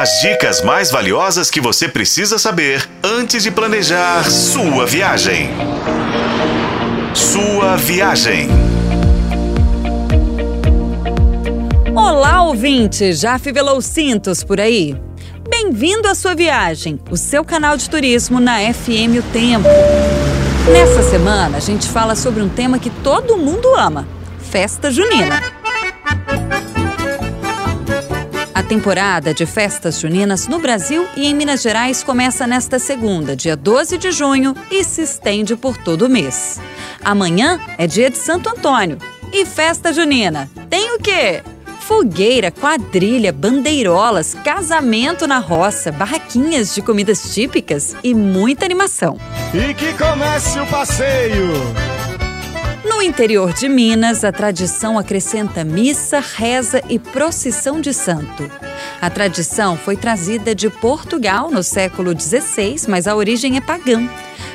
As dicas mais valiosas que você precisa saber antes de planejar sua viagem. Sua viagem. Olá, ouvinte! Já fivelou cintos por aí? Bem-vindo à sua viagem, o seu canal de turismo na FM O Tempo. Nessa semana, a gente fala sobre um tema que todo mundo ama: festa junina. Temporada de festas juninas no Brasil e em Minas Gerais começa nesta segunda, dia 12 de junho, e se estende por todo o mês. Amanhã é dia de Santo Antônio. E festa junina? Tem o quê? Fogueira, quadrilha, bandeirolas, casamento na roça, barraquinhas de comidas típicas e muita animação. E que comece o passeio! No interior de Minas, a tradição acrescenta missa, reza e procissão de santo. A tradição foi trazida de Portugal no século XVI, mas a origem é pagã.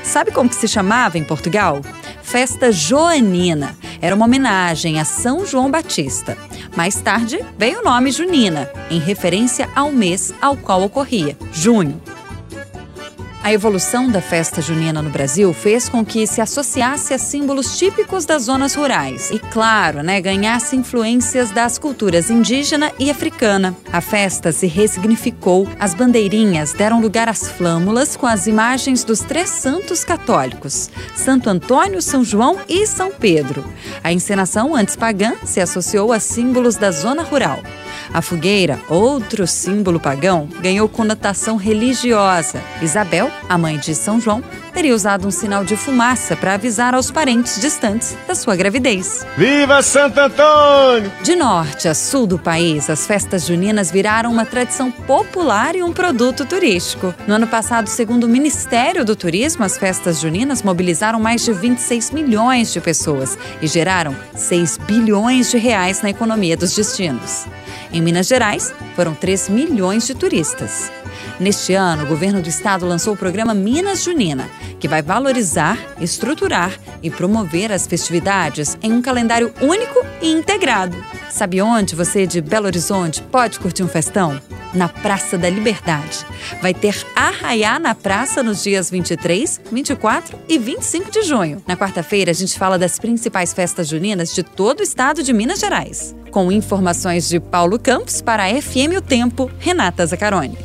Sabe como que se chamava em Portugal? Festa Joanina. Era uma homenagem a São João Batista. Mais tarde veio o nome Junina, em referência ao mês ao qual ocorria, junho. A evolução da festa junina no Brasil fez com que se associasse a símbolos típicos das zonas rurais e, claro, né, ganhasse influências das culturas indígena e africana. A festa se ressignificou, as bandeirinhas deram lugar às flâmulas com as imagens dos três santos católicos: Santo Antônio, São João e São Pedro. A encenação antes pagã se associou a símbolos da zona rural. A fogueira, outro símbolo pagão, ganhou conotação religiosa. Isabel, a mãe de São João, teria usado um sinal de fumaça para avisar aos parentes distantes da sua gravidez. Viva Santo Antônio! De norte a sul do país, as festas juninas viraram uma tradição popular e um produto turístico. No ano passado, segundo o Ministério do Turismo, as festas juninas mobilizaram mais de 26 milhões de pessoas e geraram 6 bilhões de reais na economia dos destinos. Em Minas Gerais, foram 3 milhões de turistas. Neste ano, o governo do estado lançou o programa Minas Junina, que vai valorizar, estruturar e promover as festividades em um calendário único e integrado. Sabe onde você de Belo Horizonte pode curtir um festão? Na Praça da Liberdade. Vai ter Arraiá na praça nos dias 23, 24 e 25 de junho. Na quarta-feira, a gente fala das principais festas juninas de todo o estado de Minas Gerais. Com informações de Paulo Campos para a FM O Tempo, Renata Zacaroni.